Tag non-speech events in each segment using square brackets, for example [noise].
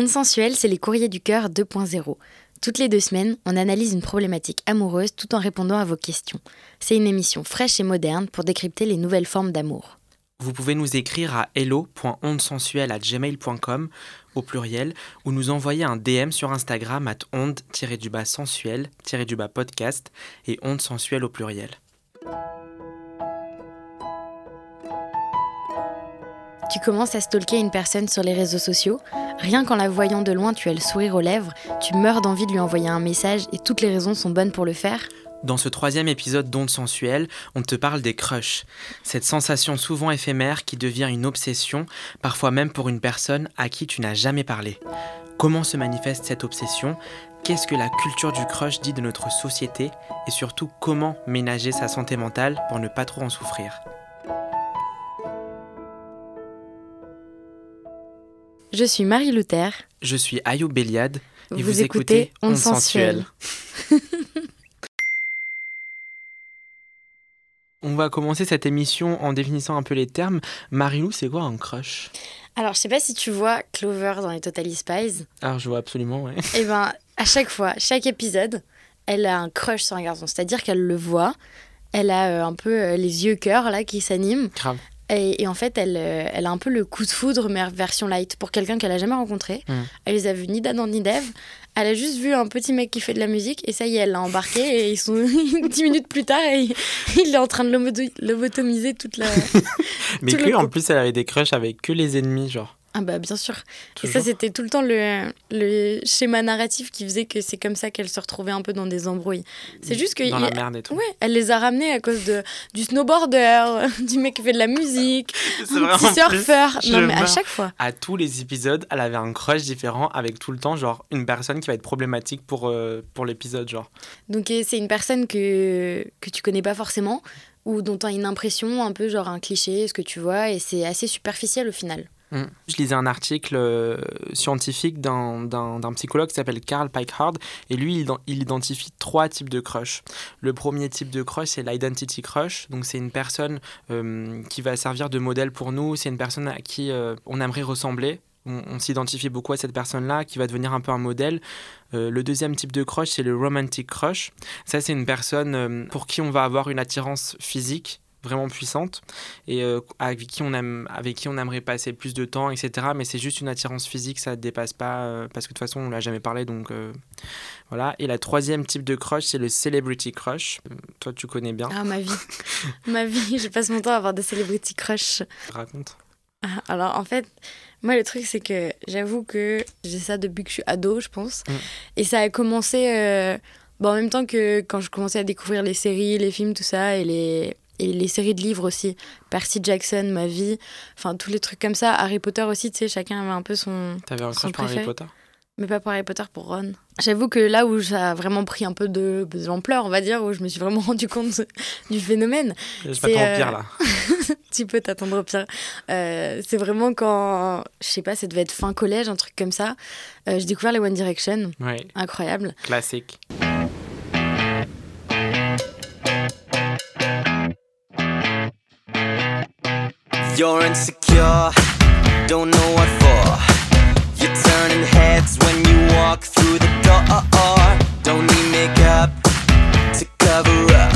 Onde sensuelle, c'est les courriers du cœur 2.0. Toutes les deux semaines, on analyse une problématique amoureuse tout en répondant à vos questions. C'est une émission fraîche et moderne pour décrypter les nouvelles formes d'amour. Vous pouvez nous écrire à hello.ondesensuelle@gmail.com au pluriel ou nous envoyer un DM sur Instagram at onde-sensuel-podcast et onde sensuelle au pluriel. Tu commences à stalker une personne sur les réseaux sociaux. Rien qu'en la voyant de loin, tu as le sourire aux lèvres, tu meurs d'envie de lui envoyer un message et toutes les raisons sont bonnes pour le faire. Dans ce troisième épisode d'Onde sensuelle, on te parle des crushs. Cette sensation souvent éphémère qui devient une obsession, parfois même pour une personne à qui tu n'as jamais parlé. Comment se manifeste cette obsession? Qu'est-ce que la culture du crush dit de notre société? Et surtout, comment ménager sa santé mentale pour ne pas trop en souffrir? Je suis Marie Luther. Je suis Ayoub Béliade. Et vous, écoutez Onde sensuelle. [laughs] On va commencer cette émission en définissant un peu les termes. Marilou, c'est quoi un crush? Alors, je sais pas si tu vois Clover dans les Totally Spies. Alors, je vois absolument, ouais. Et ben, à chaque fois, chaque épisode, elle a un crush sur un garçon. C'est-à-dire qu'elle le voit, elle a euh, un peu euh, les yeux cœur là qui s'animent. Grave. Et, et en fait, elle, euh, elle a un peu le coup de foudre, mais version light, pour quelqu'un qu'elle a jamais rencontré. Mm. Elle les a vus ni d'Adam ni d'Ève. Elle a juste vu un petit mec qui fait de la musique, et ça y est, elle l'a embarqué. Et ils sont [laughs] dix minutes plus tard, et [laughs] il, est en train de loboto- lobotomiser toute la. [laughs] Mais que, en plus, elle avait des crushs avec que les ennemis, genre. Ah bah bien sûr. Et ça c'était tout le temps le, le schéma narratif qui faisait que c'est comme ça qu'elle se retrouvait un peu dans des embrouilles. C'est juste que Dans il- la merde et tout. ouais, elle les a ramenés à cause de du snowboarder, [laughs] du mec qui fait de la musique, [laughs] plus, surfeur. Non mais à chaque fois. À tous les épisodes, elle avait un crush différent avec tout le temps, genre, une personne qui va être problématique pour, euh, pour l'épisode, genre. Donc c'est une personne que que tu connais pas forcément ou dont tu as une impression un peu genre un cliché, ce que tu vois et c'est assez superficiel au final. Mm. Je lisais un article euh, scientifique d'un- psychologue qui s'appelle Carl Pikehard et lui il, ident- il identifie trois types de crush. Le premier type de crush c'est l'identity crush, donc c'est une personne euh, qui va servir de modèle pour nous, c'est une personne à qui euh, on aimerait ressembler. On, s'identifie beaucoup à cette personne-là qui va devenir un peu un modèle. Le deuxième type de crush, c'est le romantic crush. Ça, c'est une personne pour qui on va avoir une attirance physique vraiment puissante et euh, avec qui on aime avec qui on aimerait passer plus de temps etc mais c'est juste une attirance physique ça ne dépasse pas euh, parce que de toute façon on l'a jamais parlé donc euh, voilà et la troisième type de crush c'est le celebrity crush toi tu connais bien Ah ma vie. [laughs] ma vie, je passe mon temps à avoir des celebrity crush. raconte Ah, Alors en fait, moi le truc c'est que j'avoue que j'ai ça depuis que je suis ado, je pense. Mm. Et ça a commencé bah, en même temps que quand je commençais à découvrir les séries, les films, tout ça, et les, et les séries de livres aussi. Percy Jackson, ma vie, enfin tous les trucs comme ça. Harry Potter aussi, tu sais, chacun avait un peu son... t'avais un crush pour Harry Potter Mais pas pour Harry Potter, pour Ron. J'avoue que là où ça a vraiment pris un peu de, de l'ampleur, on va dire, où je me suis vraiment [laughs] rendu compte du phénomène, je C'est, m'attends au euh, pire là [laughs] tu peux t'attendre au pire. Euh, c'est vraiment quand, je sais pas, ça devait être fin collège, un truc comme ça. Euh, j'ai découvert les One Direction, ouais incroyable. classique You're insecure, don't know what for. You're turning heads when you walk through the door. Don't need makeup to cover up.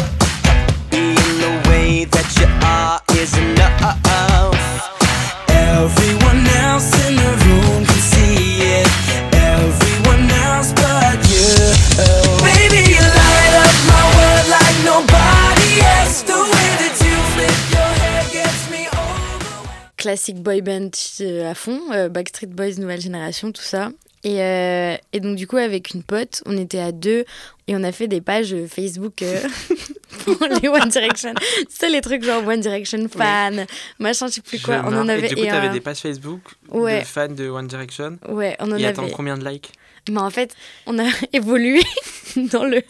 Classique boy band euh, à fond, euh, Backstreet Boys, nouvelle génération, tout ça. Et, euh, et donc, du coup, avec une pote, on était à deux et on a fait des pages Facebook. euh, [laughs] pour les One Direction. C'est les trucs genre One Direction fan, machin, je sais plus quoi. Je On en avait. Et du coup, t'avais euh, des pages Facebook ouais. de fans de One Direction. Ouais, on en Et avait. attends, combien de likes? Mais en fait, on a [laughs] évolué dans le,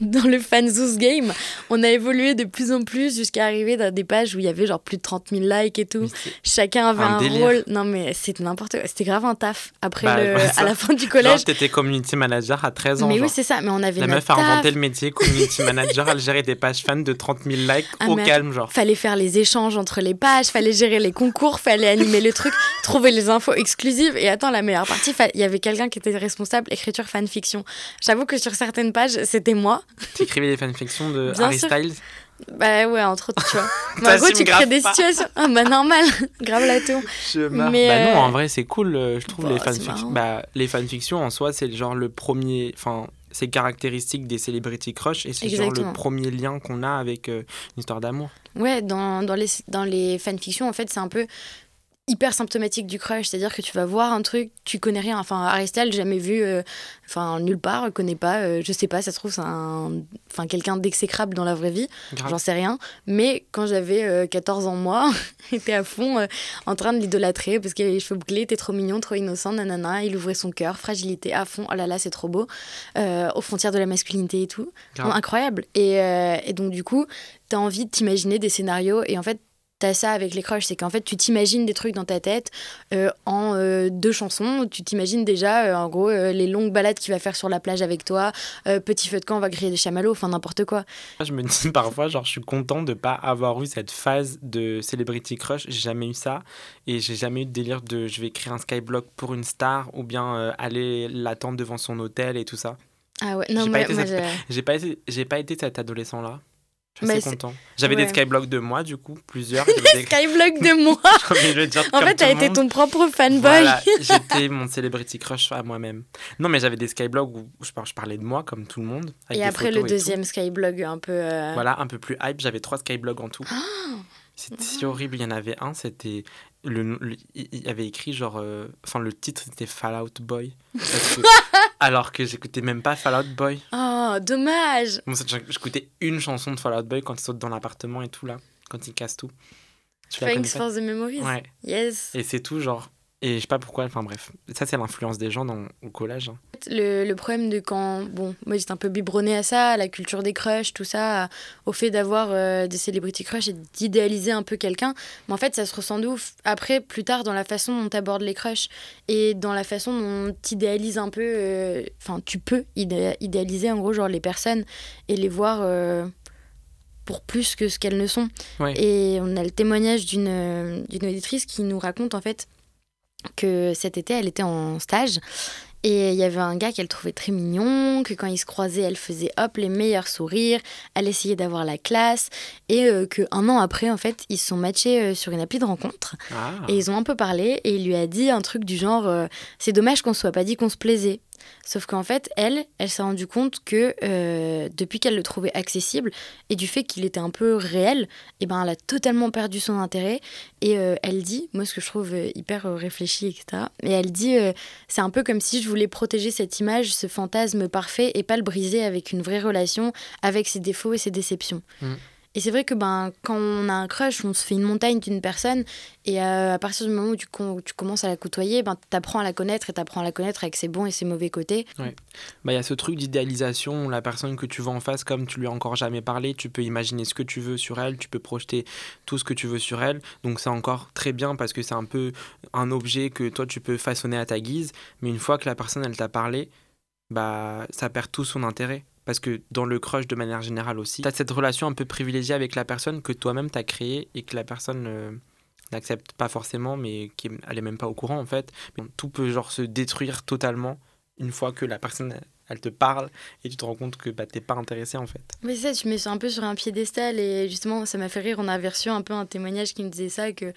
dans le fanzoos game. On a évolué de plus en plus jusqu'à arriver dans des pages où il y avait genre plus de 30 000 likes et tout. Chacun avait Un rôle. Non, mais c'était n'importe quoi. C'était grave un taf. Après, Bah, le- [laughs] à la fin du Genre, collège. t'étais community manager à 13 ans. mais genre. oui, c'est ça. Mais on avait La meuf a inventé le métier, community manager, elle gérait des pages fans de 30 000 likes Ah, au calme, genre. Fallait faire les échanges entre les pages, fallait gérer les concours, fallait animer le truc, [laughs] trouver les infos exclusives. Et attends, la meilleure partie, il y avait quelqu'un qui était responsable écriture fanfiction. J'avoue que sur certaines pages, c'était moi. T'écrivais des fanfictions de Bien Harry sûr. Styles. Bah ouais, entre autres, tu vois. [laughs] Mais en gros, tu crées des pas. situations. Ah bah normal, [laughs] grave la tour. Je. Mais, bah non, euh, en vrai, c'est cool, euh, je trouve, bah, les fanfictions. Bah, les fanfictions, en soi, c'est genre le premier... Enfin, c'est caractéristique des celebrity crush et c'est genre le premier lien qu'on a avec euh, une histoire d'amour. Ouais, dans, dans, les, dans les fanfictions, en fait, c'est un peu hyper symptomatique du crush. C'est-à-dire que tu vas voir un truc, tu connais rien. Enfin, Styles, jamais vu, euh, enfin, nulle part, connais pas. euh, je sais pas, ça se trouve, c'est un, enfin, quelqu'un d'exécrable dans la vraie vie. J'en sais rien. Mais quand j'avais euh, 14 ans, moi, [laughs] j'étais à fond euh, en train de l'idolâtrer parce qu'il avait les cheveux bouclés, était trop mignon, trop innocent, nanana. Il ouvrait son cœur, fragilité à fond. Oh là là, c'est trop beau. Euh, aux frontières de la masculinité et tout. Grave. Incroyable. Et, euh, et donc, du coup, t'as envie de t'imaginer des scénarios. Et en fait, t'as ça avec les crushs. C'est qu'en fait, tu t'imagines des trucs dans ta tête euh, en euh, deux chansons. Tu t'imagines déjà, euh, en gros, les longues balades qu'il va faire sur la plage avec toi. petit feu de camp, on va griller des chamallows. Enfin, n'importe quoi. Je me dis [laughs] parfois, genre, je suis content de pas avoir eu cette phase de celebrity crush. J'ai jamais eu ça. Et j'ai jamais eu de délire de je vais écrire un skyblock pour une star ou bien aller l'attendre devant son hôtel et tout ça. Ah ouais, non, J'ai moi, pas été moi, cette- [laughs] j'ai- pas été, j'ai pas été cet adolescent-là. Je suis assez c'est- content. J'avais ouais. des skyblocks de moi, du coup, plusieurs. [laughs] Des- Skyblock de [laughs] moi. En fait, t'as été ton propre fanboy. Voilà, [laughs] j'étais mon celebrity crush à moi-même. Non, mais j'avais des skyblogs où je, par- je parlais de moi, comme tout le monde. avec Et après, le et tout. deuxième Skyblog, un peu. euh, Voilà, un peu plus hype. J'avais trois skyblogs en tout. Ah. C'était si horrible. Il y en avait un, c'était. Le, le- il avait écrit genre. euh, Enfin, le titre c'était Fallout Boy. Que- [laughs] alors que j'écoutais même pas Fallout Boy. Oh, dommage. Bon, j'écoutais une chanson de Fallout Boy quand il saute dans l'appartement et tout là. Quand il casse tout. Tu Thanks for the memories? Ouais. Yes. Et c'est tout, genre. Et je sais pas pourquoi, enfin bref. Ça, c'est l'influence des gens dans, au collège. hein. Le, le problème de quand. Bon, moi j'étais un peu biberonnée à ça, à la culture des crushs, tout ça, à- au fait d'avoir euh, des celebrity crushs et d'idéaliser un peu quelqu'un. Mais en fait, ça se ressent d'où après, plus tard, dans la façon dont tu abordes les crushs et dans la façon dont tu idéalises un peu. euh, Enfin, tu peux idé- idéaliser en gros, genre les personnes et les voir. euh, pour plus que ce qu'elles ne sont. Ouais. Et on a le témoignage d'une d'une auditrice qui nous raconte en fait que cet été, elle était en stage et il y avait un gars qu'elle trouvait très mignon, que quand ils se croisaient, elle faisait hop les meilleurs sourires, elle essayait d'avoir la classe et euh, que un an après, en fait, ils se sont matchés euh, sur une appli de rencontre Ah. et ils ont un peu parlé et il lui a dit un truc du genre euh, c'est dommage qu'on se soit pas dit qu'on se plaisait. Sauf qu'en fait, elle, elle s'est rendue compte que euh, depuis qu'elle le trouvait accessible et du fait qu'il était un peu réel, et ben elle a totalement perdu son intérêt. Et euh, elle dit, moi ce que je trouve euh, hyper réfléchi, etc. Et elle dit, c'est un peu comme si je voulais protéger cette image, ce fantasme parfait, et pas le briser avec une vraie relation, avec ses défauts et ses déceptions. Mm. Et c'est vrai que ben, quand on a un crush, on se fait une montagne d'une personne, et euh, à partir du moment où tu, com- tu commences à la côtoyer, ben, tu apprends à la connaître, et tu apprends à la connaître avec ses bons et ses mauvais côtés. Bah, il y a ce truc d'idéalisation, la personne que tu vois en face, comme tu lui as encore jamais parlé, tu peux imaginer ce que tu veux sur elle, tu peux projeter tout ce que tu veux sur elle. Donc c'est encore très bien parce que c'est un peu un objet que toi tu peux façonner à ta guise, mais une fois que la personne elle t'a parlé, bah ça perd tout son intérêt. Parce que dans le crush de manière générale aussi, tu as cette relation un peu privilégiée avec la personne que toi-même t'as créée et que la personne euh, n'accepte pas forcément, mais qui elle est même pas au courant en fait. Tout peut genre se détruire totalement une fois que la personne elle te parle et tu te rends compte que bah, t'es pas intéressé en fait. Mais ça, tu mets un peu sur un piédestal et justement, ça m'a fait rire. On a reçu un peu un témoignage qui me disait ça, que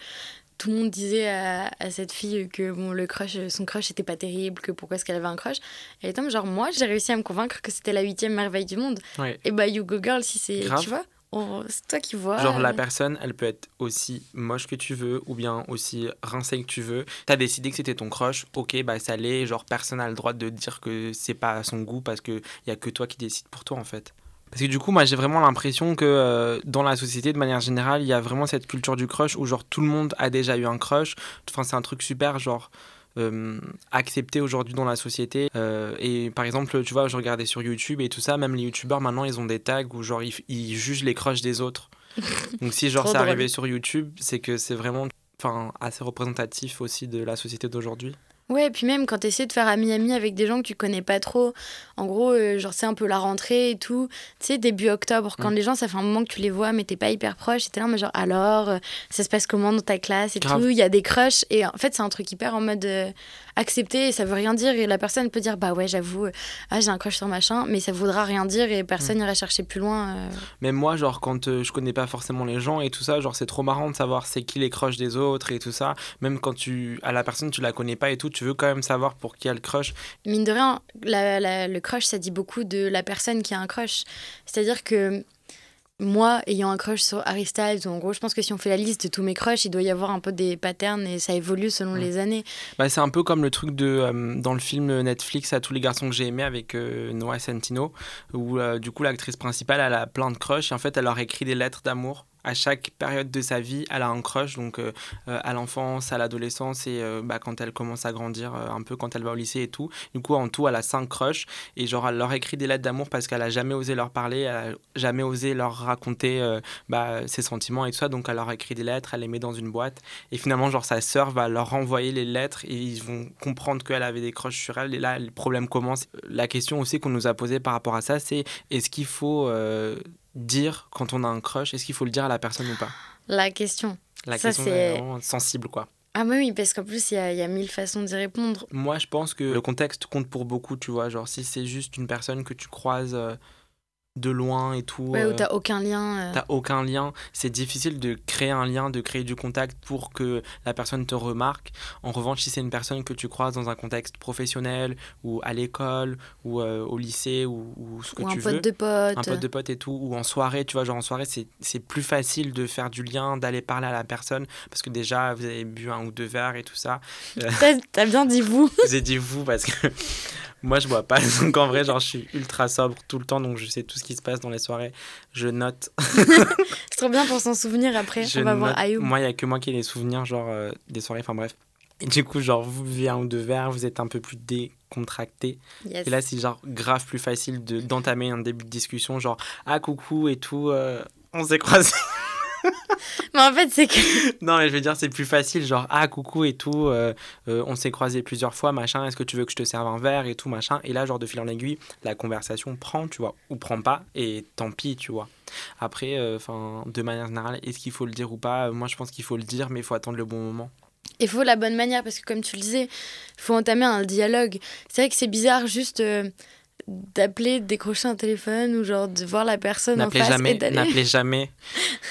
tout le monde disait à, à cette fille que bon, le crush, son crush était pas terrible, que pourquoi est-ce qu'elle avait un crush. Et étant genre, moi, j'ai réussi à me convaincre que c'était la huitième merveille du monde. Ouais. Et bah, you go girl, si c'est. Tu vois on- c'est toi qui vois. Genre la personne, elle peut être aussi moche que tu veux ou bien aussi rincée que tu veux. T'as décidé que c'était ton crush, ok, bah ça l'est. Genre personne n'a le droit de dire que c'est pas à son goût parce que y a que toi qui décide pour toi en fait. Parce que du coup, moi, j'ai vraiment l'impression que euh, dans la société, de manière générale, il y a vraiment cette culture du crush où, genre, tout le monde a déjà eu un crush. Enfin, c'est un truc super, genre, euh, accepté aujourd'hui dans la société. Euh, et par exemple, tu vois, je regardais sur YouTube et tout ça, même les YouTubeurs, maintenant, ils ont des tags où, genre, ils, ils jugent les crushs des autres. [laughs] Donc, si, genre, c'est arrivé sur YouTube, c'est que c'est vraiment, enfin, assez représentatif aussi de la société d'aujourd'hui. Ouais, et puis même quand tu essaies de faire ami-ami avec des gens que tu connais pas trop, en gros, euh, genre c'est un peu la rentrée et tout, tu sais, début octobre, quand Mm. les gens, ça fait un moment que tu les vois, mais t'es pas hyper proche, et t'es là, mais genre alors, euh, ça se passe comment dans ta classe et Grave. tout, il y a des crushs, et en fait, c'est un truc hyper en mode euh, accepté, et ça veut rien dire, et la personne peut dire, bah ouais, j'avoue, euh, ah, j'ai un crush sur machin, mais ça voudra rien dire, et Mm. personne ira chercher plus loin. Même moi, genre, quand je connais pas forcément les gens et tout ça, genre, c'est trop marrant de savoir c'est qui les crushs des autres et tout ça. Même quand tu, à la personne, tu la connais pas et tout, tu veux quand même savoir pour qui elle crush. Mine de rien, la- la- le crush, ça dit beaucoup de la personne qui a un crush. C'est-à-dire que moi, ayant un crush sur Harry Styles, en gros, je pense que si on fait la liste de tous mes crushs, il doit y avoir un peu des patterns et ça évolue selon Ouais. les années. Bah, c'est un peu comme le truc de, euh, dans le film Netflix à tous les garçons que j'ai aimé avec euh, Noah Centino, où euh, du coup l'actrice principale elle a plein de crushs et en fait elle leur écrit des lettres d'amour. À chaque période de sa vie, elle a un crush, donc euh, euh, à l'enfance, à l'adolescence et euh, bah, quand elle commence à grandir, un peu quand elle va au lycée et tout. Du coup, en tout, elle a cinq crushs et genre elle leur écrit des lettres d'amour parce qu'elle a jamais osé leur parler, elle a jamais osé leur raconter bah, ses sentiments et tout ça. Donc elle leur écrit des lettres, elle les met dans une boîte et finalement, genre, sa sœur va leur renvoyer les lettres et ils vont comprendre qu'elle avait des crushs sur elle. Et là, le problème commence. La question aussi qu'on nous a posée par rapport à ça, c'est est-ce qu'il faut dire quand on a un crush, est-ce qu'il faut le dire à la personne ou pas? La question. La Ça, question c'est- est vraiment sensible, quoi. Ah, bah oui, parce qu'en plus, il y a, y a mille façons d'y répondre. Moi, je pense que le contexte compte pour beaucoup, tu vois. Genre, si c'est juste une personne que tu croises euh, de loin et tout. Ouais, où euh, t'as aucun lien. euh. T'as aucun lien, c'est difficile de créer un lien, de créer du contact pour que la personne te remarque. En revanche, si c'est une personne que tu croises dans un contexte professionnel ou à l'école ou euh, au lycée ou, ou ce que Ou un tu pote veux, de pote. un pote de pote et tout, ou en soirée, tu vois, genre en soirée, c'est c'est plus facile de faire du lien, d'aller parler à la personne parce que déjà vous avez bu un ou deux verres et tout ça. T'as t'as bien dit vous. [laughs] Je vous ai dit vous parce que moi je bois pas, [laughs] donc en vrai, genre je suis ultra sobre tout le temps, donc je sais tout ce qui se passe dans les soirées. Je note [laughs] C'est trop bien pour s'en souvenir après. Je On va voir Ayoub. Moi, il n'y a que moi qui ai les souvenirs, genre euh, des soirées, enfin bref. Et du coup, genre, vous buvez un ou deux verres, vous êtes un peu plus décontracté. Yes. Et là, c'est genre grave plus facile de- d'entamer un début de discussion, genre, ah coucou et tout, euh, on s'est croisés. Mais en fait, c'est que. [laughs] non, mais je veux dire, c'est plus facile, genre, ah coucou et tout, euh, euh, on s'est croisés plusieurs fois, machin, est-ce que tu veux que je te serve un verre et tout, machin. Et là, genre, de fil en aiguille, la conversation prend, tu vois, ou prend pas, et tant pis, tu vois. Après, euh, enfin, de manière générale, est-ce qu'il faut le dire ou pas? Moi, je pense qu'il faut le dire, mais il faut attendre le bon moment. Il faut la bonne manière parce que, comme tu le disais, il faut entamer un dialogue. C'est vrai que c'est bizarre juste d'appeler, de décrocher un téléphone ou genre de voir la personne en face et jamais, d'aller. n'appelez [laughs] jamais,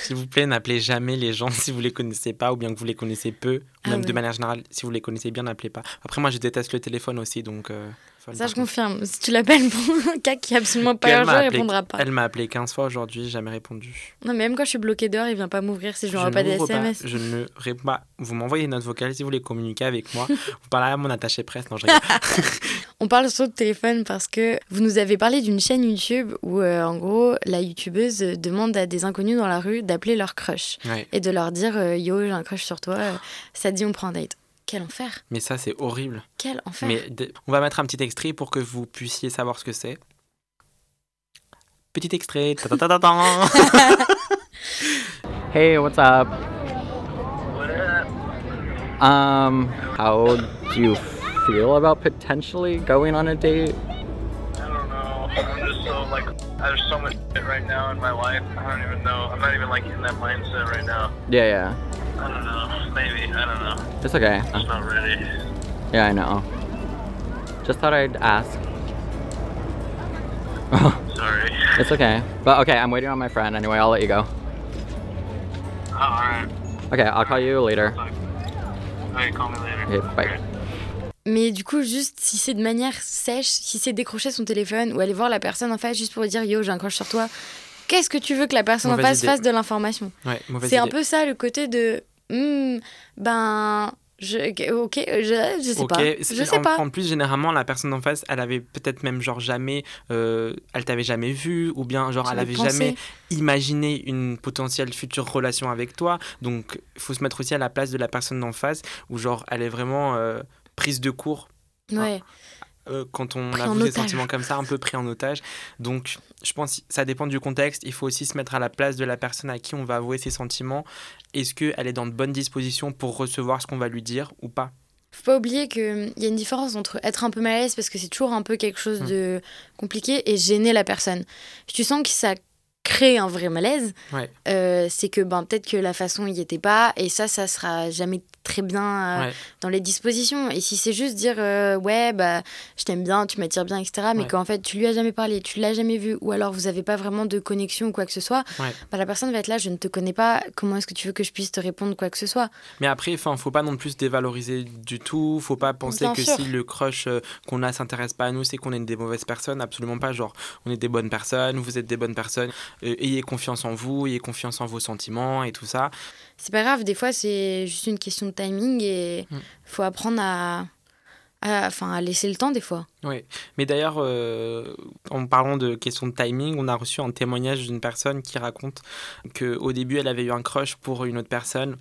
s'il vous plaît, n'appelez jamais les gens [laughs] si vous les connaissez pas ou bien que vous les connaissez peu. Ah Même ouais. de manière générale, si vous les connaissez bien, n'appelez pas. Après, moi, je déteste le téléphone aussi, donc. euh, folle, Ça, je confirme. Si tu l'appelles pour un [laughs] cas qui est absolument pas urgent, il répondra pas. Elle m'a appelé 15 fois aujourd'hui, jamais répondu. Non, mais même quand je suis bloquée dehors, il vient pas m'ouvrir si je lui envoie pas des SMS. je ne réponds pas. Vous m'envoyez une note vocale si vous voulez communiquer avec moi. vous parlez à mon attaché presse. Non, je. [laughs] [laughs] On parle sur le téléphone parce que vous nous avez parlé d'une chaîne YouTube où, euh, en gros, la youtubeuse demande à des inconnus dans la rue d'appeler leur crush Ouais. et de leur dire euh, Yo, j'ai un crush sur toi, ça te dit on prend un date. Quel enfer Mais ça, c'est horrible. Quel enfer Mais on va mettre un petit extrait pour que vous puissiez savoir ce que c'est. Petit extrait. Ta ta ta ta ta. [laughs] Hey, what's up? Um, how do you feel about potentially going on a date? I don't know. I'm just so like there's so much shit right now in my life. I don't even know. I'm not even like in that mindset right now. Yeah, yeah. I don't know. Maybe. I don't know. It's okay. Just not ready. Yeah, I know. Just thought I'd ask. [laughs] Sorry. it's okay. But okay, I'm waiting on my friend anyway. I'll let you go. Oh, alright. Okay, I'll call you later. Okay, call me later. Okay, bye. Mais du coup, juste si c'est de manière sèche, si c'est décrocher son téléphone ou aller voir la personne en face juste pour lui dire Yo, j'ai un crush sur toi, qu'est-ce que tu veux que la personne en face idée. fasse de l'information Ouais, C'est un peu ça le côté de Hmm, ben Je, ok, je, je sais pas. Je sais en, pas. en plus, généralement, la personne en face, elle avait peut-être même genre jamais, euh, elle t'avait jamais vu, ou bien genre elle avait pensé. jamais imaginé une potentielle future relation avec toi. Donc, il faut se mettre aussi à la place de la personne d'en face, où genre elle est vraiment euh, prise de court Ouais. Euh, quand on Pris a des sentiments comme ça, un peu pris en otage. Donc, je pense que ça dépend du contexte. Il faut aussi se mettre à la place de la personne à qui on va avouer ses sentiments. Est-ce qu'elle est dans de bonnes dispositions pour recevoir ce qu'on va lui dire ou pas? Faut pas oublier qu'il y a une différence entre être un peu mal à l'aise parce que c'est toujours un peu quelque chose Mm. de compliqué et gêner la personne. Si tu sens que ça crée un vrai malaise, Ouais. euh, c'est que ben, peut-être que la façon y était pas et ça, ça sera jamais très bien euh, Ouais. dans les dispositions. Et si c'est juste dire euh, ouais, bah, je t'aime bien, tu m'attires bien, etc., mais Ouais. qu'en fait tu lui as jamais parlé, tu l'as jamais vu ou alors vous avez pas vraiment de connexion ou quoi que ce soit, bah, la personne va être là, je ne te connais pas, comment est-ce que tu veux que je puisse te répondre quoi que ce soit? Mais après, enfin, faut pas non plus se dévaloriser du tout. Faut pas penser Bien que sûr. si le crush qu'on a s'intéresse pas à nous, c'est qu'on est des mauvaises personnes. Absolument pas. Genre, on est des bonnes personnes. Vous êtes des bonnes personnes. Euh, ayez confiance en vous. Ayez confiance en vos sentiments et tout ça. C'est pas grave, des fois c'est juste une question de timing et Mm. faut apprendre à, enfin, à laisser le temps des fois. Oui. Mais d'ailleurs, euh, en parlant de question de timing, on a reçu un témoignage d'une personne qui raconte que au début, elle avait eu un crush pour une autre personne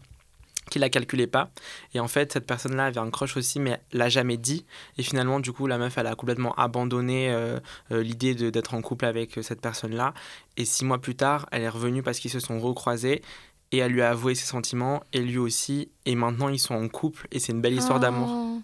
la calculait pas. Et en fait cette personne là avait un crush aussi mais l'a jamais dit. Et finalement du coup la meuf elle a complètement abandonné euh, euh, l'idée d'être en couple avec euh, cette personne là et six mois plus tard elle est revenue parce qu'ils se sont recroisés. Et elle lui a avoué ses sentiments. Et lui aussi. Et maintenant ils sont en couple. Et c'est une belle histoire d'amour. Oh,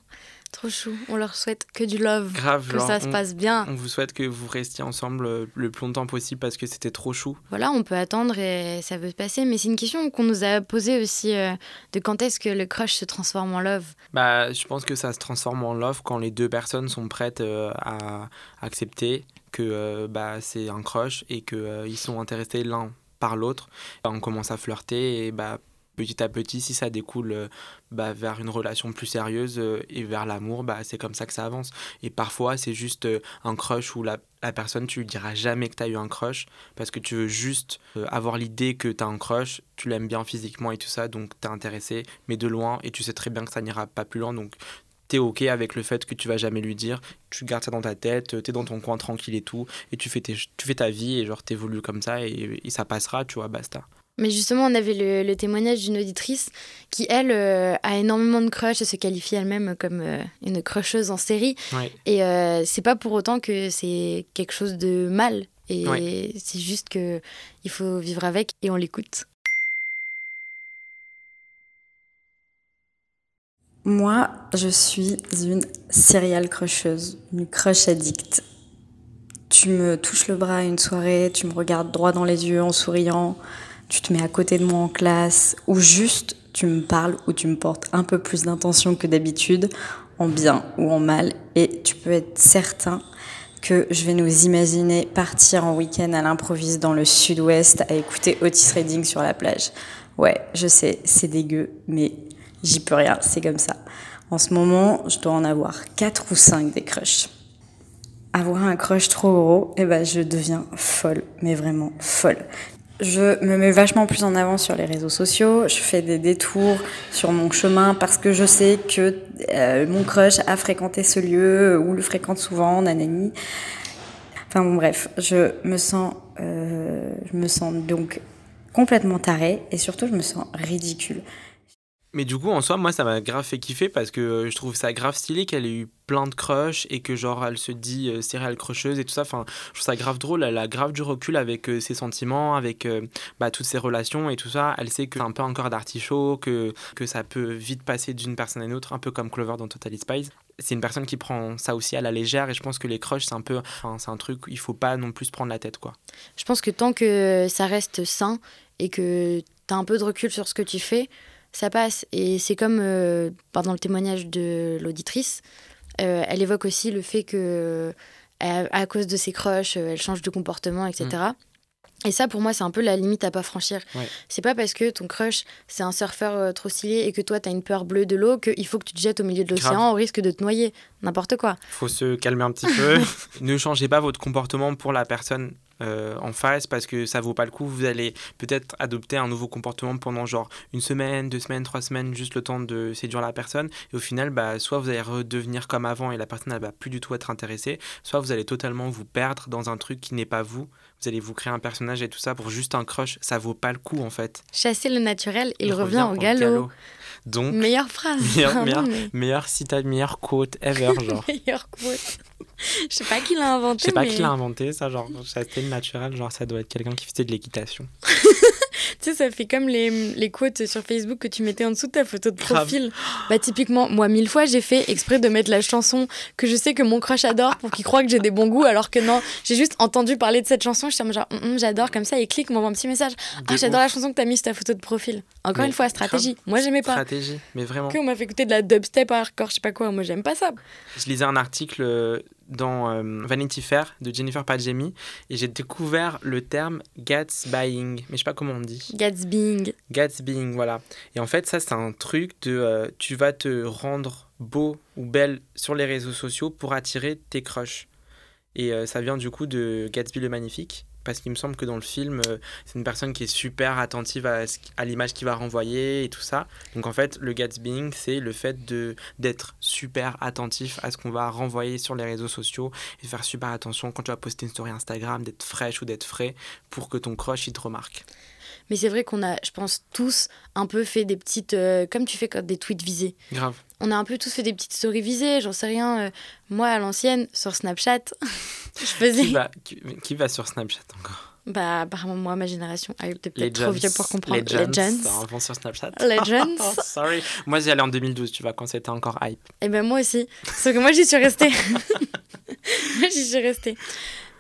Trop chou, on leur souhaite que du love, grave que genre, ça se passe bien. on vous souhaite que vous restiez ensemble euh, le plus longtemps possible parce que c'était trop chou. Voilà, on peut attendre et ça peut se passer, mais c'est une question qu'on nous a posée aussi euh, de quand est-ce que le crush se transforme en love. Bah, je pense que ça se transforme en love quand les deux personnes sont prêtes euh, à accepter que euh, bah, c'est un crush et qu'ils sont intéressés l'un par l'autre. On commence à flirter et bah, petit à petit, si ça découle euh, bah, vers une relation plus sérieuse euh, et vers l'amour, bah, c'est comme ça que ça avance. Et parfois, c'est juste euh, un crush où la, la personne, tu lui diras jamais que tu as eu un crush parce que tu veux juste avoir l'idée que tu as un crush, tu l'aimes bien physiquement et tout ça, donc tu es intéressé, mais de loin, et tu sais très bien que ça n'ira pas plus loin, donc tu es OK avec le fait que tu vas jamais lui dire, tu gardes ça dans ta tête, tu es dans ton coin tranquille et tout, et tu fais, tes- tu fais ta vie et genre t'évolues comme ça et, et ça passera, tu vois, basta. Mais justement, on avait le, le témoignage d'une auditrice qui, elle, euh, a énormément de crush et se qualifie elle-même comme euh, une crusheuse en série. Ouais. Et euh, c'est pas pour autant que c'est quelque chose de mal. Et Ouais. c'est juste que il faut vivre avec et on l'écoute. Moi, je suis une serial crusheuse, une crush addict. Tu me touches le bras à une soirée, tu me regardes droit dans les yeux en souriant, tu te mets à côté de moi en classe, ou juste tu me parles ou tu me portes un peu plus d'intention que d'habitude, en bien ou en mal, et tu peux être certain que je vais nous imaginer partir en week-end à l'improviste dans le sud-ouest à écouter Otis Redding sur la plage. Ouais, je sais, c'est dégueu, mais j'y peux rien, c'est comme ça. En ce moment, je dois en avoir 4 ou 5 des crushs. Avoir un crush trop gros, eh ben, je deviens folle, mais vraiment folle. Je me mets vachement plus en avant sur les réseaux sociaux, je fais des détours sur mon chemin parce que je sais que euh, mon crush a fréquenté ce lieu ou le fréquente souvent, nanani. Enfin bon, bref, je me sens, euh, je me sens donc complètement tarée et surtout je me sens ridicule. Mais du coup, en soi, moi, ça m'a grave fait kiffer parce que euh, je trouve ça grave stylé qu'elle ait eu plein de crushs et que, genre, elle se dit euh, serial crusheuse et tout ça. Enfin, je trouve ça grave drôle. Elle a grave du recul avec euh, ses sentiments, avec bah, toutes ses relations et tout ça. Elle sait que c'est un peu encore d'artichaut, que, que ça peut vite passer d'une personne à une autre, un peu comme Clover dans Totally Spies. C'est une personne qui prend ça aussi à la légère et je pense que les crushs, c'est un peu. Enfin, c'est un truc, il faut pas non plus prendre la tête, quoi. Je pense que tant que ça reste sain et que tu as un peu de recul sur ce que tu fais, ça passe. Et c'est comme euh, pendant le témoignage de l'auditrice, euh, elle évoque aussi le fait que à, à cause de ses crushs, euh, elle change de comportement, etc. Et ça, pour moi, c'est un peu la limite à pas franchir. Ouais. C'est pas parce que ton crush, c'est un surfeur euh, trop stylé et que toi, t'as une peur bleue de l'eau qu'il faut que tu te jettes au milieu de l'océan au risque de te noyer. N'importe quoi. faut se calmer un petit peu. [laughs] ne changez pas votre comportement pour la personne euh, en face parce que ça vaut pas le coup. Vous allez peut-être adopter un nouveau comportement pendant genre une semaine, deux semaines, trois semaines, juste le temps de séduire la personne. Et au final, bah, soit vous allez redevenir comme avant et la personne elle va plus du tout être intéressée, soit vous allez totalement vous perdre dans un truc qui n'est pas vous. Vous allez vous créer un personnage et tout ça pour juste un crush. Ça vaut pas le coup en fait. Chasser le naturel, il, revient, au galop. Donc, Meilleure phrase. meilleur, Vraiment, [laughs] meilleur, mais- meilleur citat, meilleur quote ever, [laughs] genre. meilleure quote. Je sais pas qui l'a inventé. Je sais pas mais... qui l'a inventé, ça, genre, chasser le naturel, genre, ça doit être quelqu'un qui faisait de l'équitation. [laughs] Tu sais, ça fait comme les, les quotes sur Facebook que tu mettais en dessous de ta photo de profil. Bah, typiquement, moi, mille fois, j'ai fait exprès de mettre la chanson que je sais que mon crush adore pour qu'il croit que j'ai des bons goûts, alors que non, j'ai juste entendu parler de cette chanson. Je suis genre, Hum, hum, j'adore, comme ça, et clique, m'envoie un petit message. Ah, j'adore la chanson que t'as mise sur ta photo de profil. Encore Mais une fois, stratégie. grave. Moi, j'aimais pas. Stratégie, mais vraiment. Que on m'a fait écouter de la dubstep hardcore, je sais pas quoi. Moi, j'aime pas ça. Je lisais un article euh, dans euh, Vanity Fair de Jennifer Padjemi et j'ai découvert le terme Gatsbying, mais je sais pas comment on dit. Gatsbying. Gatsbying, voilà. Et en fait, ça, c'est un truc de. euh, tu vas te rendre beau ou belle sur les réseaux sociaux pour attirer tes crushs. Et euh, ça vient du coup de Gatsby le Magnifique. Parce qu'il me semble que dans le film, euh, c'est une personne qui est super attentive à, à l'image qu'il va renvoyer et tout ça. Donc en fait, le Gatsbying, c'est le fait d'être super attentif à ce qu'on va renvoyer sur les réseaux sociaux et faire super attention quand tu vas poster une story Instagram, d'être fraîche ou d'être frais pour que ton crush te remarque. Mais c'est vrai qu'on a, je pense, tous un peu fait des petites. euh, comme tu fais quand des tweets visés. Grave. On a un peu tous fait des petites stories visées, j'en sais rien. euh, moi, à l'ancienne, sur Snapchat, [laughs] je faisais. Qui va, qui, qui va sur Snapchat encore? Bah, apparemment, moi, ma génération. Ah, t'es Les peut-être trop vieux pour comprendre. Legends. Legends. Sur Snapchat. Legends. [laughs] Oh, sorry. Moi, j'y allais en 2012, tu vois, quand c'était encore hype. Et ben moi aussi. Sauf que moi, j'y suis restée. [laughs] moi, j'y suis restée.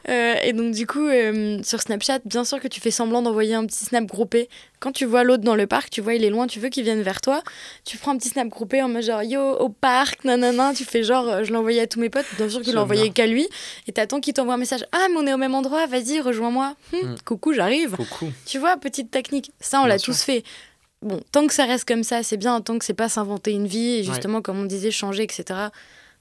Euh, et donc, du coup, euh, sur Snapchat, bien sûr que tu fais semblant d'envoyer un petit snap groupé. Quand tu vois l'autre dans le parc, tu vois, il est loin, tu veux qu'il vienne vers toi. Tu prends un petit snap groupé en mode genre yo, au parc, nanana. Tu fais genre, euh, je envoyé à tous mes potes. Bien sûr qu'il bien. qu'à lui. Et t'attends qu'il t'envoie un message. Ah, mais on est au même endroit, vas-y, rejoins-moi. Hum, Mm. Coucou, j'arrive. Tu vois, petite technique. Ça, on l'a tous fait. Bon, tant que ça reste comme ça, c'est bien. Tant que c'est pas s'inventer une vie et justement, comme on disait, changer, etc.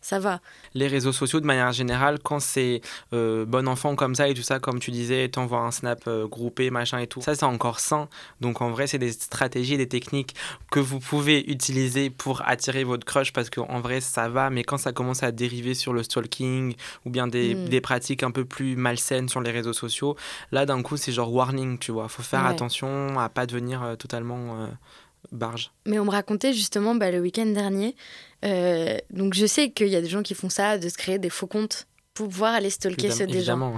Ça va. Les réseaux sociaux, de manière générale, quand c'est euh, bon enfant comme ça et tout ça, comme tu disais, t'envoies un snap euh, groupé, machin et tout, ça c'est encore sain. Donc en vrai, c'est des stratégies, des techniques que vous pouvez utiliser pour attirer votre crush parce qu'en vrai, ça va. Mais quand ça commence à dériver sur le stalking ou bien des, Mm. des pratiques un peu plus malsaines sur les réseaux sociaux, là d'un coup, c'est genre warning, tu vois. Faut faire Ouais. attention à pas devenir euh, totalement barge. Mais on me racontait justement bah, le week-end dernier. euh, donc je sais qu'il y a des gens qui font ça, de se créer des faux comptes pour pouvoir aller stalker ceux des gens.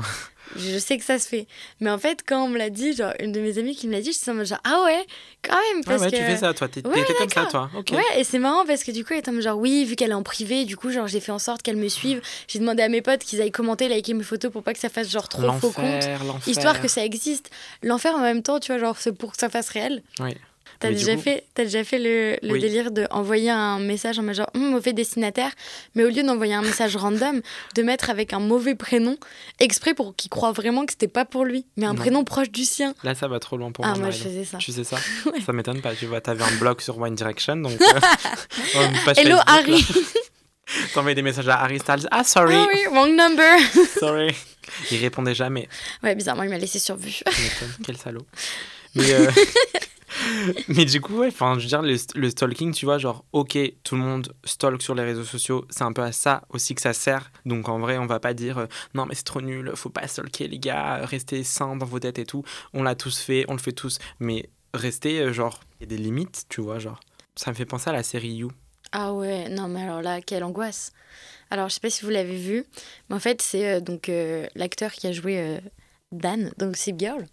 Je sais que ça se fait. Mais en fait, quand on me l'a dit, genre une de mes amies qui me l'a dit, je suis en mode genre ah ouais, quand même. Ah Parce ouais, que... tu fais ça, toi. T'es Ouais, comme ça, toi. Ok. Ouais, et c'est marrant parce que du coup, elle était en mode genre oui, vu qu'elle est en privé, du coup, genre j'ai fait en sorte qu'elle me suive. J'ai demandé à mes potes qu'ils aillent commenter, liker mes photos pour pas que ça fasse genre trop faux compte. Histoire que ça existe. L'enfer en même temps, tu vois, genre c'est pour que ça fasse réel. Oui. T'as déjà, coup- fait, déjà fait le, le Oui. délire de envoyer un message en genre Hum, mauvais destinataire, mais au lieu d'envoyer un message random, de mettre avec un mauvais prénom, exprès pour qu'il croit vraiment que c'était pas pour lui, mais un Non. prénom proche du sien. Là, ça va trop loin pour ah, moi. moi je faisais ça. Tu sais ça [laughs] Ouais. Ça m'étonne pas. Tu vois, t'avais un blog sur One Direction, donc. [laughs] euh, Hello Facebook, Harry. [laughs] T'envoyais des messages à Harry Styles. Ah, sorry, Ah oui, wrong number sorry. Il répondait jamais. Ouais, bizarrement, il m'a laissé sur vue. Quel salaud. Mais, euh, [laughs] mais du coup, ouais, enfin, je veux dire, le, le stalking, tu vois, genre, ok, tout le monde stalk sur les réseaux sociaux, c'est un peu à ça aussi que ça sert. Donc en vrai, on va pas dire, euh, non, mais c'est trop nul, faut pas stalker, les gars, restez sains dans vos têtes et tout. On l'a tous fait, on le fait tous. Mais restez, euh, genre, il y a des limites, tu vois, genre. Ça me fait penser à la série You. Ah ouais, non mais alors là, quelle angoisse. Alors je sais pas si vous l'avez vu, mais en fait c'est euh, donc euh, l'acteur qui a joué euh, Dan, donc c'est Girl.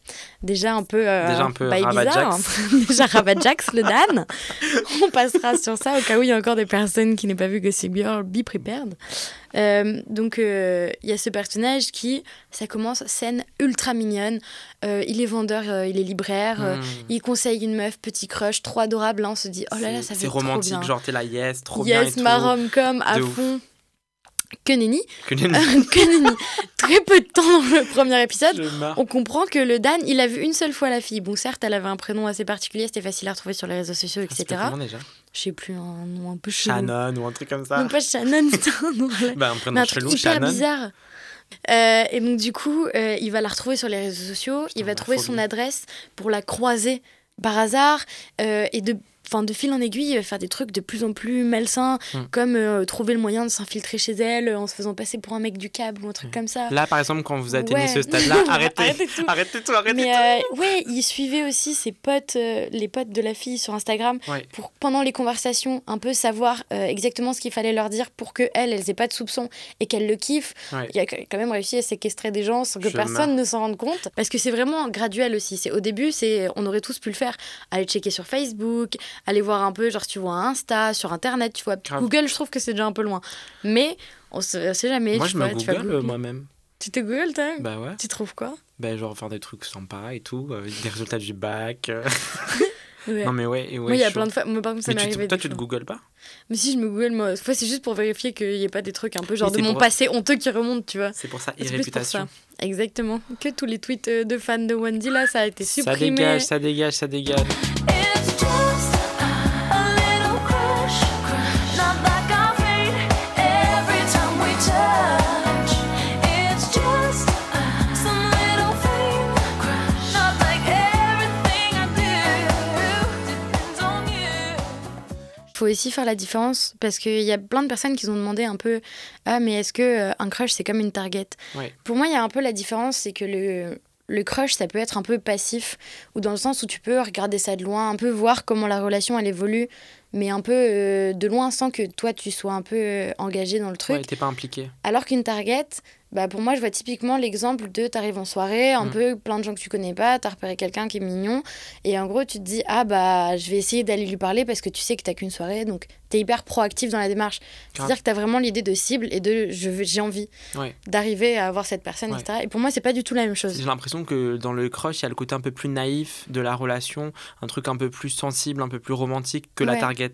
Déjà un peu, euh, Déjà un peu bizarre, hein. [laughs] Déjà Rabat Jax, le Dan. [laughs] On passera sur ça au cas où il y a encore des personnes qui n'aient pas vu Gossip Girl, be prepared. Euh, donc euh, il y a ce personnage qui, ça commence scène ultra mignonne. Euh, il est vendeur, il est libraire. Hmm. il conseille une meuf, petit crush, trop adorable. hein, on se dit, oh là là, ça C'est- fait C'est trop romantique, bien. genre t'es là, yes, trop bien. yes, ma rom-com à De ouf. Que nenni, Que les- que nenni. [laughs] Très peu de temps dans le premier épisode, on comprend que le Dan, il a vu une seule fois la fille. Bon, certes, elle avait un prénom assez particulier, c'était facile à retrouver sur les réseaux sociaux, Ah, c'est etc. pas comment déjà Je sais plus, un nom un peu chelou. Shannon ou un truc comme ça. Non, pas Shannon, [laughs] c'était un nom. Bah, un prénom un truc chelou, hyper Shannon. bizarre. Euh, et donc, du coup, euh, il va la retrouver sur les réseaux sociaux. Putain, il va trouver folie. son adresse pour la croiser par hasard. euh, et de, enfin, de fil en aiguille, il va faire des trucs de plus en plus malsains, Mm. comme euh, trouver le moyen de s'infiltrer chez elle euh, en se faisant passer pour un mec du câble ou un truc Mm. comme ça. Là, par exemple, quand vous atteignez Ouais. ce [laughs] stade-là, arrêtez. Arrêtez tout. Arrêtez tout, arrêtez Mais tout. euh, ouais, il suivait aussi ses potes, euh, les potes de la fille sur Instagram, Ouais. pour pendant les conversations un peu savoir euh, exactement ce qu'il fallait leur dire pour que elles, elles aient pas de soupçons et qu'elles le kiffent. Ouais. Il a quand même réussi à séquestrer des gens sans que Je personne ne s'en rende compte, parce que c'est vraiment graduel aussi. C'est au début, c'est on aurait tous pu le faire, aller checker sur Facebook, aller voir un peu, genre tu vois Insta, sur Internet, tu vois. Grave. Google, je trouve que c'est déjà un peu loin, mais on sait jamais. Moi, tu je vois, me tu google euh, moi-même. Tu te Google, toi? Bah ouais. Tu trouves quoi? Bah, genre faire des trucs sympas et tout, euh, des résultats du bac. euh. [laughs] Ouais. Non, mais ouais. et ouais il y a chaud. plein de fois. Moi, par contre, ça m'est arrivé. toi, tu te fois. googles pas? Mais si je me google, moi, fois, c'est juste pour vérifier qu'il n'y ait pas des trucs un peu genre de mon passé honteux qui remontent, tu vois. C'est pour ça, irréputation. ça. Exactement. Que tous les tweets de fans de Wendy, là, ça a été Ça supprimé. dégage, ça dégage, ça dégage. Faut aussi faire la différence parce qu'il y a plein de personnes qui ont demandé un peu Ah, mais est-ce que euh, un crush c'est comme une target? Ouais. Pour moi, il y a un peu la différence, c'est que le, le crush ça peut être un peu passif ou dans le sens où tu peux regarder ça de loin, un peu voir comment la relation elle évolue, mais un peu euh, de loin sans que toi tu sois un peu euh, engagé dans le truc. Ouais, t'es pas impliqué. Alors qu'une target, bah pour moi, je vois typiquement l'exemple de t'arrives en soirée, un Mm. peu plein de gens que tu connais pas, t'as repéré quelqu'un qui est mignon, et en gros, tu te dis, ah bah, je vais essayer d'aller lui parler parce que tu sais que t'as qu'une soirée, donc t'es hyper proactif dans la démarche. C'est-à-dire que t'as vraiment l'idée de cible et de j'ai envie Ouais. d'arriver à avoir cette personne, Ouais. etc. Et pour moi, c'est pas du tout la même chose. J'ai l'impression que dans le crush, il y a le côté un peu plus naïf de la relation, un truc un peu plus sensible, un peu plus romantique que la target.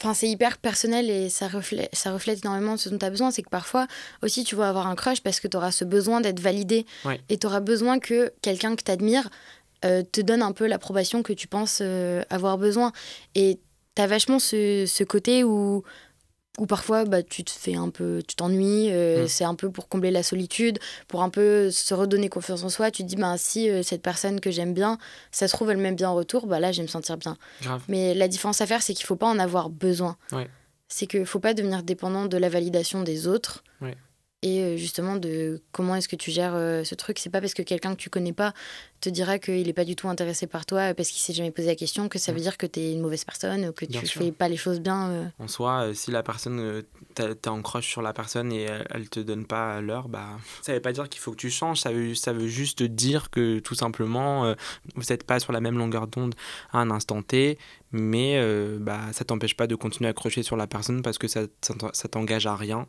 Enfin, c'est hyper personnel et ça reflète, ça reflète énormément ce dont tu as besoin. C'est que parfois aussi, tu vas avoir un crush parce que tu auras ce besoin d'être validé Ouais. et tu auras besoin que quelqu'un que tu admires te donne un peu l'approbation que tu penses euh, avoir besoin. Et tu as vachement ce, ce côté où, où parfois bah, tu te fais un peu, tu t'ennuies, euh, Mm. c'est un peu pour combler la solitude, pour un peu se redonner confiance en soi. Tu te dis, bah, si euh, cette personne que j'aime bien, ça se trouve, elle m'aime bien en retour, bah, là, je vais me sentir bien. Grave. Mais la différence à faire, c'est qu'il faut pas en avoir besoin. Ouais. C'est qu'il faut pas devenir dépendant de la validation des autres. Ouais. Et euh, justement, de comment est-ce que tu gères euh, ce truc. C'est pas parce que quelqu'un que tu connais pas te dira qu'il est pas du tout intéressé par toi parce qu'il s'est jamais posé la question que ça veut dire que tu es une mauvaise personne ou que Bien tu sûr. fais pas les choses bien. euh. En soi, euh, si la personne, euh, t'as- t'es en crush sur la personne et elle, elle te donne pas l'heure, bah, ça veut pas dire qu'il faut que tu changes, ça veut, ça veut juste dire que tout simplement, euh, vous n'êtes pas sur la même longueur d'onde à un instant T, mais euh, bah, ça t'empêche pas de continuer à accrocher sur la personne parce que ça, ça t'engage à rien.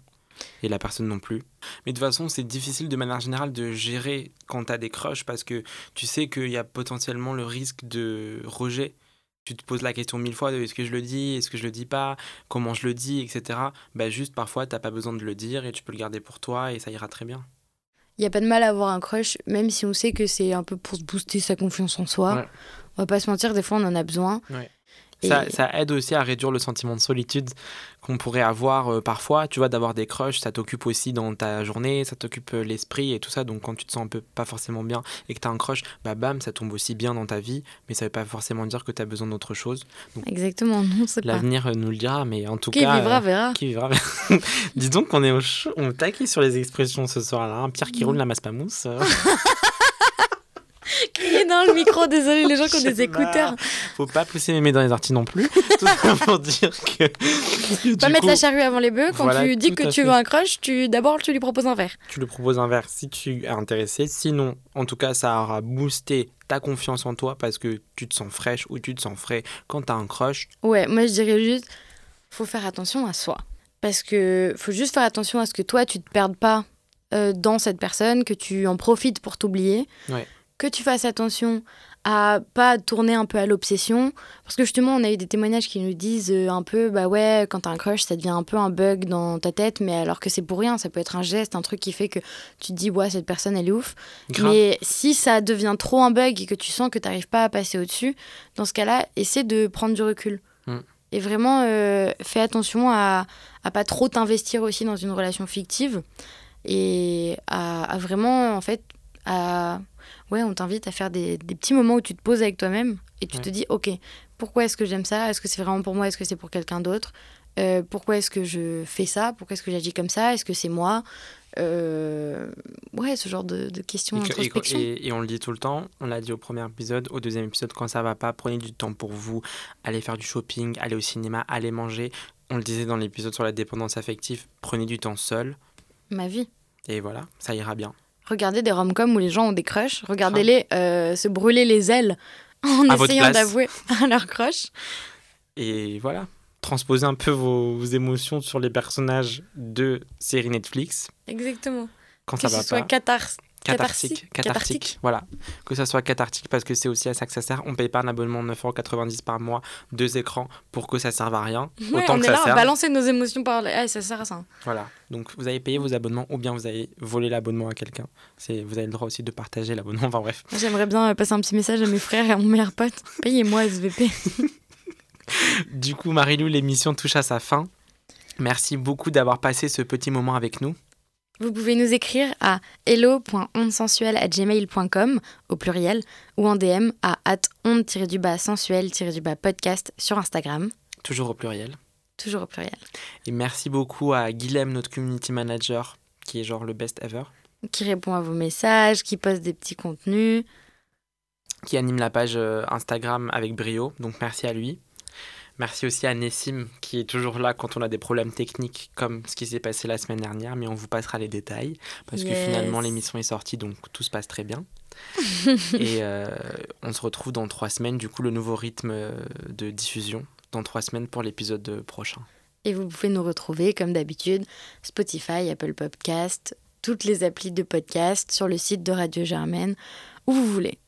Et la personne non plus. Mais de toute façon, c'est difficile de manière générale de gérer quand tu as des crushs parce que tu sais qu'il y a potentiellement le risque de rejet. Tu te poses la question mille fois de est-ce que je le dis, est-ce que je le dis pas, comment je le dis, etc. Bah juste parfois t'as pas besoin de le dire et tu peux le garder pour toi et ça ira très bien. Il y a pas de mal à avoir un crush, même si on sait que c'est un peu pour se booster sa confiance en soi. Ouais. On va pas se mentir, des fois on en a besoin. Ça, ça aide aussi à réduire le sentiment de solitude qu'on pourrait avoir euh, parfois. Tu vois, d'avoir des crushs, ça t'occupe aussi dans ta journée, ça t'occupe euh, l'esprit et tout ça. Donc quand tu te sens un peu pas forcément bien et que tu as un crush, bah bam, ça tombe aussi bien dans ta vie. Mais ça veut pas forcément dire que tu as besoin d'autre chose. Exactement, non, c'est pas. L'avenir euh, nous le dira, mais en tout Qui cas. vivra euh, verra. Qui vivra verra. [laughs] Dis donc qu'on est au chaud, on taquille sur les expressions ce soir-là. Un Pierre qui roule la masse pas mousse. [laughs] dans le micro, désolé les gens qui ont des écouteurs. Faut pas pousser mes mains dans les orties non plus. [laughs] Tout ça pour dire que. Pas mettre coup, la charrue avant les bœufs. Quand voilà, tu dis que tu fait. veux un crush, tu d'abord tu lui proposes un verre. tu lui proposes un verre si tu es intéressé. Sinon, en tout cas, ça aura boosté ta confiance en toi parce que tu te sens fraîche ou tu te sens frais quand t'as un crush. Ouais, moi je dirais juste, faut faire attention à soi. Parce que faut juste faire attention à ce que toi, tu te perdes pas euh, dans cette personne, que tu en profites pour t'oublier. Ouais. Que tu fasses attention à pas tourner un peu à l'obsession. Parce que justement, on a eu des témoignages qui nous disent euh, un peu, bah ouais, quand t'as un crush, ça devient un peu un bug dans ta tête, mais alors que c'est pour rien, ça peut être un geste, un truc qui fait que tu te dis, ouais, cette personne, elle est ouf. Grave. Mais si ça devient trop un bug et que tu sens que tu n'arrives pas à passer au-dessus, dans ce cas-là, essaie de prendre du recul. Mm. Et vraiment, euh, fais attention à, à pas trop t'investir aussi dans une relation fictive. et à, à vraiment, en fait, à... Ouais, on t'invite à faire des, des petits moments où tu te poses avec toi-même et tu Ouais. te dis, ok, pourquoi est-ce que j'aime ça? Est-ce que c'est vraiment pour moi? Est-ce que c'est pour quelqu'un d'autre? Euh, Pourquoi est-ce que je fais ça? Pourquoi est-ce que j'agis comme ça? Est-ce que c'est moi? Euh, Ouais, ce genre de, de questions et- et on le dit tout le temps, on l'a dit au premier épisode, au deuxième épisode, quand ça va pas, prenez du temps pour vous, allez faire du shopping, allez au cinéma, allez manger. On le disait dans l'épisode sur la dépendance affective, prenez du temps seul, Ma vie. et voilà, ça ira bien. Regardez des rom-coms où les gens ont des crushs. Regardez-les euh, se brûler les ailes [laughs] en À essayant d'avouer [laughs] à leur crush. Et voilà, transposez un peu vos, vos émotions sur les personnages de séries Netflix, Exactement. quand Que ça va ce soit pas. catharsis. Cathartique, cathartique. cathartique, voilà. Que ça soit cathartique parce que c'est aussi à ça que ça sert. On paye pas un abonnement de 9,90€ par mois, deux écrans pour que ça serve à rien. Ouais, autant on que est ça là à serve. balancer nos émotions par les... Ah, ça sert à ça. Voilà. Donc vous avez payé vos abonnements ou bien vous avez volé l'abonnement à quelqu'un. C'est vous avez le droit aussi de partager l'abonnement. [laughs] Enfin bref. J'aimerais bien euh, passer un petit message à mes frères et à mon meilleur pote. Payez-moi SVP. [laughs] Du coup, Marilou, l'émission touche à sa fin. Merci beaucoup d'avoir passé ce petit moment avec nous. Vous pouvez nous écrire à hello.ondesensuel@gmail.com au pluriel ou en DM à onde-sensuel-podcast sur Instagram, Toujours au pluriel. toujours au pluriel. Et merci beaucoup à Guilhem, notre community manager, qui est genre le best ever, Qui répond à vos messages, qui poste des petits contenus. qui anime la page euh, Instagram avec brio. Donc merci à lui. Merci aussi à Nessim, qui est toujours là quand on a des problèmes techniques, comme ce qui s'est passé la semaine dernière, mais on vous passera les détails, parce que finalement l'émission est sortie, donc tout se passe très bien. [laughs] Et euh, on se retrouve dans trois semaines, du coup le nouveau rythme euh, de diffusion, dans trois semaines pour l'épisode euh, prochain. Et vous pouvez nous retrouver, comme d'habitude, Spotify, Apple Podcast, toutes les applis de podcast sur le site de Radio Germaine, où vous voulez.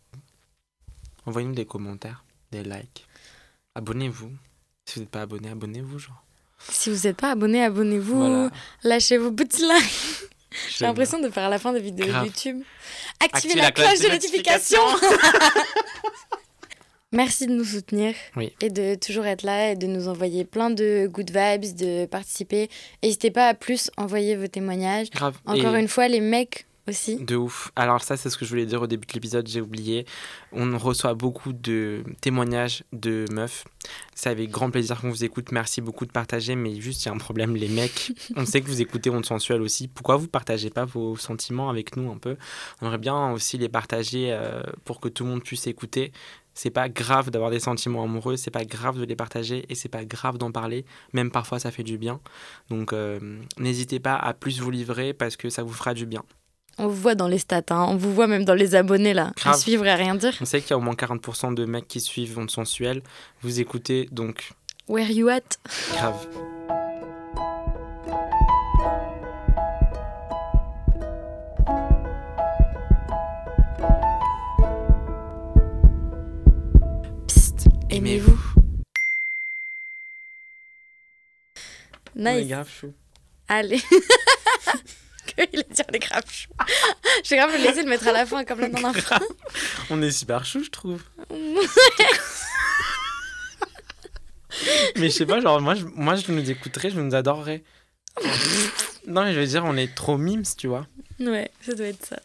Envoyez-nous des commentaires, des likes. Abonnez-vous. Si vous n'êtes pas abonné, abonnez-vous, genre. Si vous n'êtes pas abonné, abonnez-vous. Voilà. Lâchez vos petits likes. J'ai l'impression de faire à la fin des vidéos Grave. YouTube. Activez Activez la, la cloche de de notification. [laughs] Merci de nous soutenir Oui. et de toujours être là et de nous envoyer plein de good vibes, de participer. N'hésitez pas à plus envoyer vos témoignages. Grave. Encore Et- une fois, les mecs aussi. De ouf. Alors ça, c'est ce que je voulais dire au début de l'épisode, j'ai oublié. On reçoit beaucoup de témoignages de meufs. C'est avec grand plaisir qu'on vous écoute. Merci beaucoup de partager, mais juste, il y a un problème, les mecs. [laughs] On sait que vous écoutez Onde Sensuelle aussi. Pourquoi vous partagez pas vos sentiments avec nous un peu? On aimerait bien aussi les partager euh, pour que tout le monde puisse écouter. C'est pas grave d'avoir des sentiments amoureux, c'est pas grave de les partager et c'est pas grave d'en parler. Même parfois, ça fait du bien. Donc, euh, n'hésitez pas à plus vous livrer parce que ça vous fera du bien. On vous voit dans les stats, hein. on vous voit même dans les abonnés là. À Grave. suivre et à rien dire. On sait qu'il y a au moins 40% de mecs qui suivent Onde Sensuelle. Vous écoutez, donc Where you at? grave. Psst, aimez-vous? On est Nice. grave chou. Allez. [laughs] Il a dit on est grave chaud. J'ai grave laissé le mettre à la fin comme la dernière fois. On est super chou, je trouve. Mais je sais pas, genre, moi je, moi, je nous écouterais, je nous adorerais. non, mais je veux dire, on est trop mimes, tu vois. Ouais, ça doit être ça.